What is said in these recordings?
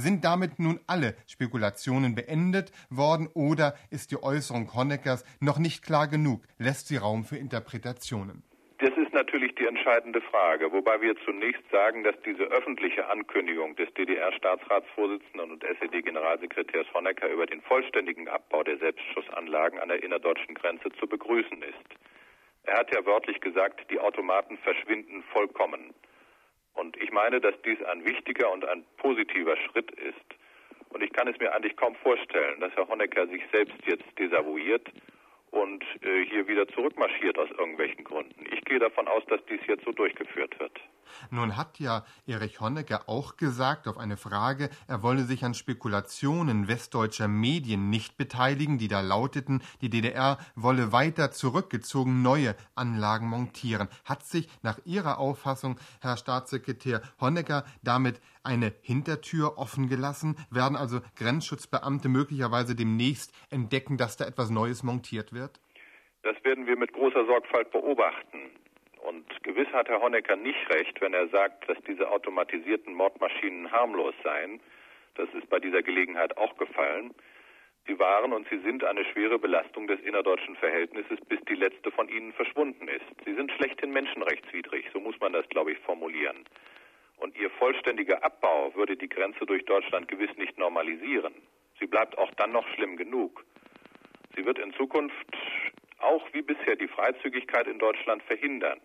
Sind damit nun alle Spekulationen beendet worden oder ist die Äußerung Honeckers noch nicht klar genug? Lässt sie Raum für Interpretationen? Das ist natürlich die entscheidende Frage, wobei wir zunächst sagen, dass diese öffentliche Ankündigung des DDR-Staatsratsvorsitzenden und SED-Generalsekretärs Honecker über den vollständigen Abbau der Selbstschussanlagen an der innerdeutschen Grenze zu begrüßen ist. Er hat ja wörtlich gesagt, die Automaten verschwinden vollkommen. Und ich meine, dass dies ein wichtiger und ein positiver Schritt ist. Und ich kann es mir eigentlich kaum vorstellen, dass Herr Honecker sich selbst jetzt desavouiert und äh, hier wieder zurückmarschiert aus irgendwelchen Gründen. Ich gehe davon aus, dass dies jetzt so durchgeführt wird. Nun hat ja Erich Honecker auch gesagt auf eine Frage, er wolle sich an Spekulationen westdeutscher Medien nicht beteiligen, die da lauteten, die DDR wolle weiter zurückgezogen neue Anlagen montieren. Hat sich nach Ihrer Auffassung, Herr Staatssekretär Honecker, damit eine Hintertür offen gelassen? Werden also Grenzschutzbeamte möglicherweise demnächst entdecken, dass da etwas Neues montiert wird? Das werden wir mit großer Sorgfalt beobachten. Und gewiss hat Herr Honecker nicht recht, wenn er sagt, dass diese automatisierten Mordmaschinen harmlos seien. Das ist bei dieser Gelegenheit auch gefallen. Sie waren und sie sind eine schwere Belastung des innerdeutschen Verhältnisses, bis die letzte von ihnen verschwunden ist. Sie sind schlechthin menschenrechtswidrig, so muss man das, glaube ich, formulieren. Und ihr vollständiger Abbau würde die Grenze durch Deutschland gewiss nicht normalisieren. Sie bleibt auch dann noch schlimm genug. Sie wird in Zukunft auch wie bisher die Freizügigkeit in Deutschland verhindern.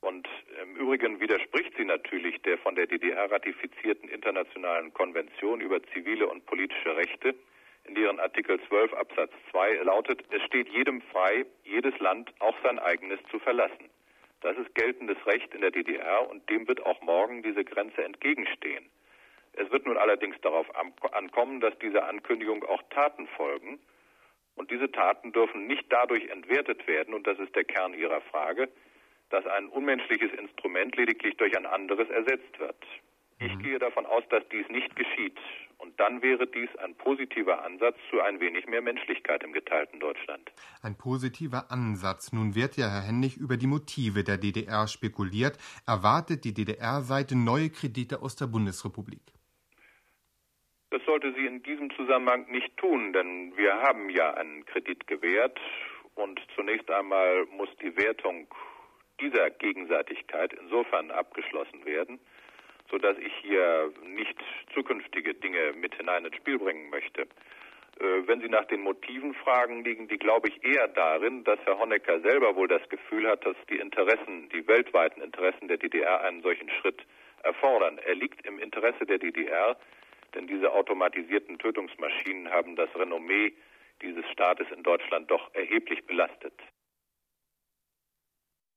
Und im Übrigen widerspricht sie natürlich der von der DDR ratifizierten internationalen Konvention über zivile und politische Rechte, in deren Artikel 12 Absatz 2 lautet, es steht jedem frei, jedes Land auch sein eigenes zu verlassen. Das ist geltendes Recht in der DDR und dem wird auch morgen diese Grenze entgegenstehen. Es wird nun allerdings darauf ankommen, dass dieser Ankündigung auch Taten folgen. Und diese Taten dürfen nicht dadurch entwertet werden, und das ist der Kern Ihrer Frage, dass ein unmenschliches Instrument lediglich durch ein anderes ersetzt wird. Ich mhm. gehe davon aus, dass dies nicht geschieht. Und dann wäre dies ein positiver Ansatz zu ein wenig mehr Menschlichkeit im geteilten Deutschland. Ein positiver Ansatz. Nun wird ja, Herr Hennig, über die Motive der DDR spekuliert. Erwartet die DDR-Seite neue Kredite aus der Bundesrepublik? Das sollte sie in diesem Zusammenhang nicht tun, denn wir haben ja einen Kredit gewährt und zunächst einmal muss die Wertung dieser Gegenseitigkeit insofern abgeschlossen werden, sodass ich hier nicht zukünftige Dinge mit hinein ins Spiel bringen möchte. Äh, wenn Sie nach den Motiven fragen, liegen die, glaube ich, eher darin, dass Herr Honecker selber wohl das Gefühl hat, dass die Interessen, die weltweiten Interessen der DDR einen solchen Schritt erfordern. Er liegt im Interesse der DDR, denn diese automatisierten Tötungsmaschinen haben das Renommee dieses Staates in Deutschland doch erheblich belastet.